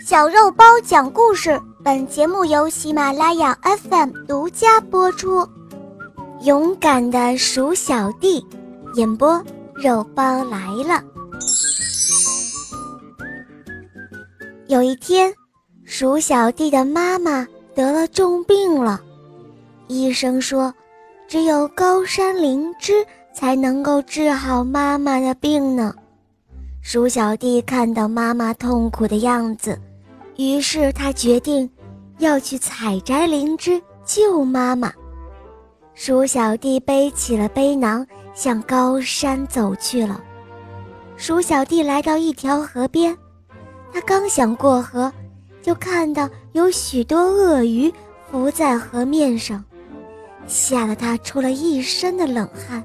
小肉包讲故事，本节目由喜马拉雅 FM 独家播出。勇敢的鼠小弟，演播肉包来了。有一天，鼠小弟的妈妈得了重病了，医生说，只有高山灵芝才能够治好妈妈的病呢。鼠小弟看到妈妈痛苦的样子。于是他决定要去采摘灵芝救妈妈。鼠小弟背起了背囊，向高山走去了。鼠小弟来到一条河边，他刚想过河，就看到有许多鳄鱼浮在河面上，吓得他出了一身的冷汗。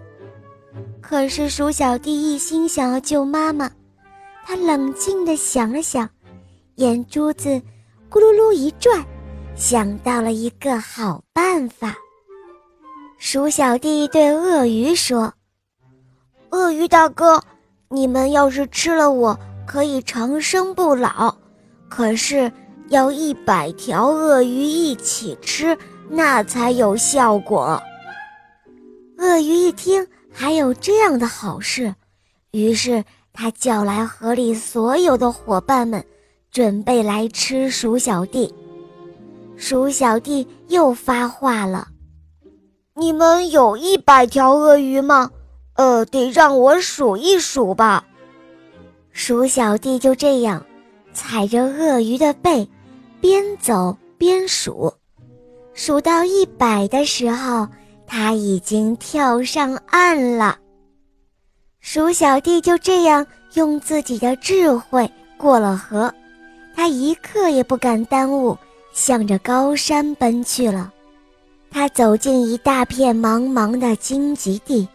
可是鼠小弟一心想要救妈妈，他冷静地想了想。眼珠子咕噜噜一转，想到了一个好办法。鼠小弟对鳄鱼说：“鳄鱼大哥，你们要是吃了我，可以长生不老。可是要一百条鳄鱼一起吃，那才有效果。”鳄鱼一听还有这样的好事，于是他叫来河里所有的伙伴们。准备来吃鼠小弟，鼠小弟又发话了：“你们有一百条鳄鱼吗？呃，得让我数一数吧。”鼠小弟就这样踩着鳄鱼的背，边走边数，数到一百的时候，他已经跳上岸了。鼠小弟就这样用自己的智慧过了河。他一刻也不敢耽误，向着高山奔去了。他走进一大片茫茫的荆棘地，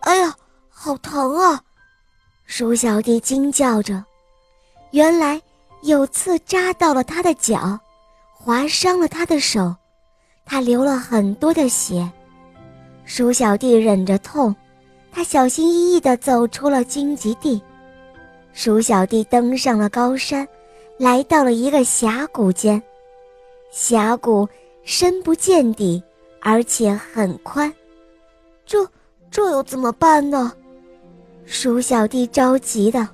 哎呀，好疼啊！鼠小弟惊叫着。原来有刺扎到了他的脚，划伤了他的手，他流了很多的血。鼠小弟忍着痛，他小心翼翼地走出了荆棘地。鼠小弟登上了高山。来到了一个峡谷间，峡谷深不见底，而且很宽。这这又怎么办呢？鼠小弟着急的。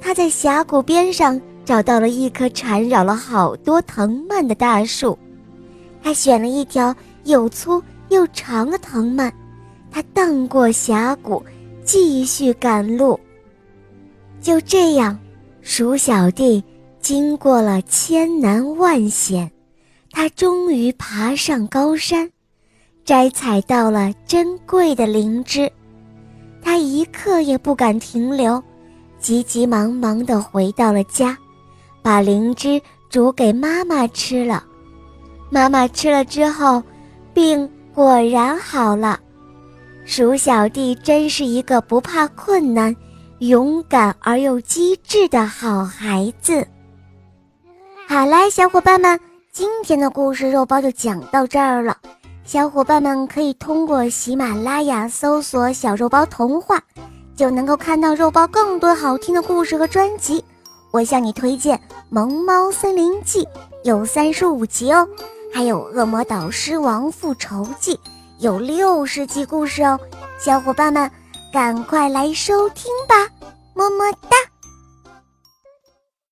他在峡谷边上找到了一棵缠绕了好多藤蔓的大树，他选了一条又粗又长的藤蔓，他荡过峡谷，继续赶路。就这样。鼠小弟经过了千难万险，他终于爬上高山，摘采到了珍贵的灵芝。他一刻也不敢停留，急急忙忙地回到了家，把灵芝煮给妈妈吃了。妈妈吃了之后，病果然好了。鼠小弟真是一个不怕困难。勇敢而又机智的好孩子。好啦，小伙伴们，今天的故事肉包就讲到这儿了。小伙伴们可以通过喜马拉雅搜索“小肉包童话”，就能够看到肉包更多好听的故事和专辑。我向你推荐《萌猫森林记》，有三十五集哦；还有《恶魔导师王复仇记》，有六十集故事哦。小伙伴们。赶快来收听吧，么么哒。